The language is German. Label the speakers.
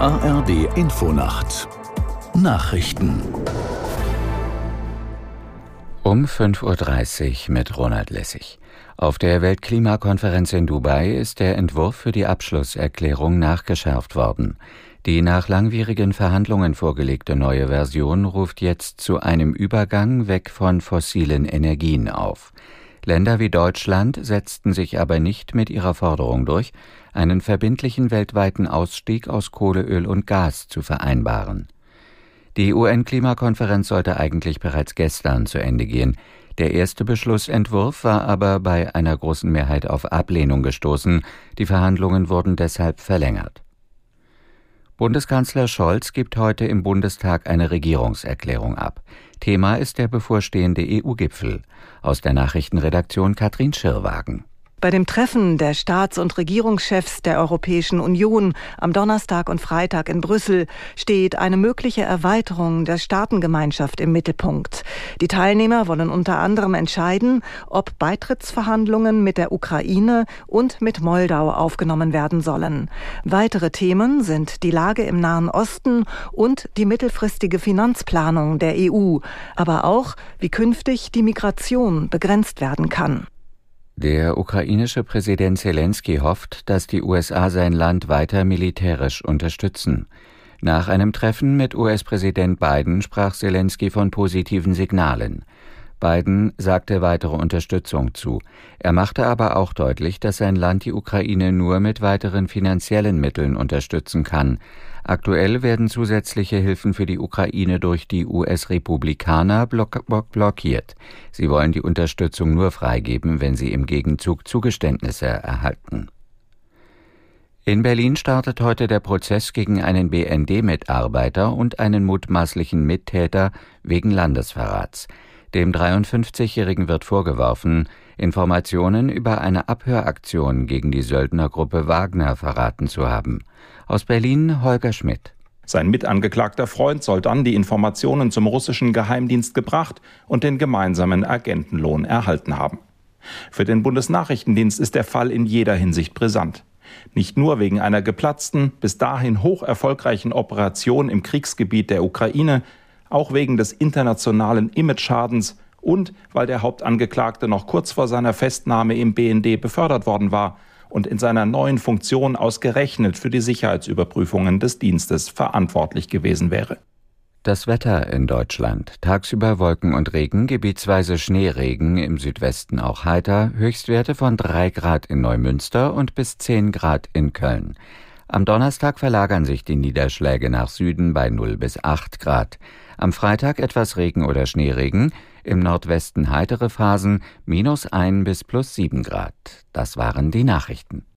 Speaker 1: ARD Infonacht Nachrichten
Speaker 2: um 5.30 Uhr mit Ronald Lessig. Auf der Weltklimakonferenz in Dubai ist der Entwurf für die Abschlusserklärung nachgeschärft worden. Die nach langwierigen Verhandlungen vorgelegte neue Version ruft jetzt zu einem Übergang weg von fossilen Energien auf. Länder wie Deutschland setzten sich aber nicht mit ihrer Forderung durch, einen verbindlichen weltweiten Ausstieg aus Kohle, Öl und Gas zu vereinbaren. Die UN-Klimakonferenz sollte eigentlich bereits gestern zu Ende gehen. Der erste Beschlussentwurf war aber bei einer großen Mehrheit auf Ablehnung gestoßen. Die Verhandlungen wurden deshalb verlängert. Bundeskanzler Scholz gibt heute im Bundestag eine Regierungserklärung ab. Thema ist der bevorstehende EU-Gipfel. Aus der Nachrichtenredaktion Katrin Schirrwagen.
Speaker 3: Bei dem Treffen der Staats- und Regierungschefs der Europäischen Union am Donnerstag und Freitag in Brüssel steht eine mögliche Erweiterung der Staatengemeinschaft im Mittelpunkt. Die Teilnehmer wollen unter anderem entscheiden, ob Beitrittsverhandlungen mit der Ukraine und mit Moldau aufgenommen werden sollen. Weitere Themen sind die Lage im Nahen Osten und die mittelfristige Finanzplanung der EU, aber auch, wie künftig die Migration begrenzt werden kann.
Speaker 2: Der ukrainische Präsident Zelensky hofft, dass die USA sein Land weiter militärisch unterstützen. Nach einem Treffen mit US-Präsident Biden sprach Zelensky von positiven Signalen. Biden sagte weitere Unterstützung zu. Er machte aber auch deutlich, dass sein Land die Ukraine nur mit weiteren finanziellen Mitteln unterstützen kann. Aktuell werden zusätzliche Hilfen für die Ukraine durch die US-Republikaner block blockiert. Sie wollen die Unterstützung nur freigeben, wenn sie im Gegenzug Zugeständnisse erhalten. In Berlin startet heute der Prozess gegen einen BND-Mitarbeiter und einen mutmaßlichen Mittäter wegen Landesverrats. Dem 53-Jährigen wird vorgeworfen, Informationen über eine Abhöraktion gegen die Söldnergruppe Wagner verraten zu haben. Aus Berlin Holger Schmidt.
Speaker 4: Sein mitangeklagter Freund soll dann die Informationen zum russischen Geheimdienst gebracht und den gemeinsamen Agentenlohn erhalten haben. Für den Bundesnachrichtendienst ist der Fall in jeder Hinsicht brisant. Nicht nur wegen einer geplatzten, bis dahin hoch erfolgreichen Operation im Kriegsgebiet der Ukraine, auch wegen des internationalen Imageschadens und weil der Hauptangeklagte noch kurz vor seiner Festnahme im BND befördert worden war und in seiner neuen Funktion ausgerechnet für die Sicherheitsüberprüfungen des Dienstes verantwortlich gewesen wäre.
Speaker 2: Das Wetter in Deutschland. Tagsüber Wolken und Regen, gebietsweise Schneeregen, im Südwesten auch heiter, Höchstwerte von 3 Grad in Neumünster und bis 10 Grad in Köln. Am Donnerstag verlagern sich die Niederschläge nach Süden bei 0 bis 8 Grad. Am Freitag etwas Regen oder Schneeregen, im Nordwesten heitere Phasen, minus 1 bis plus 7 Grad. Das waren die Nachrichten.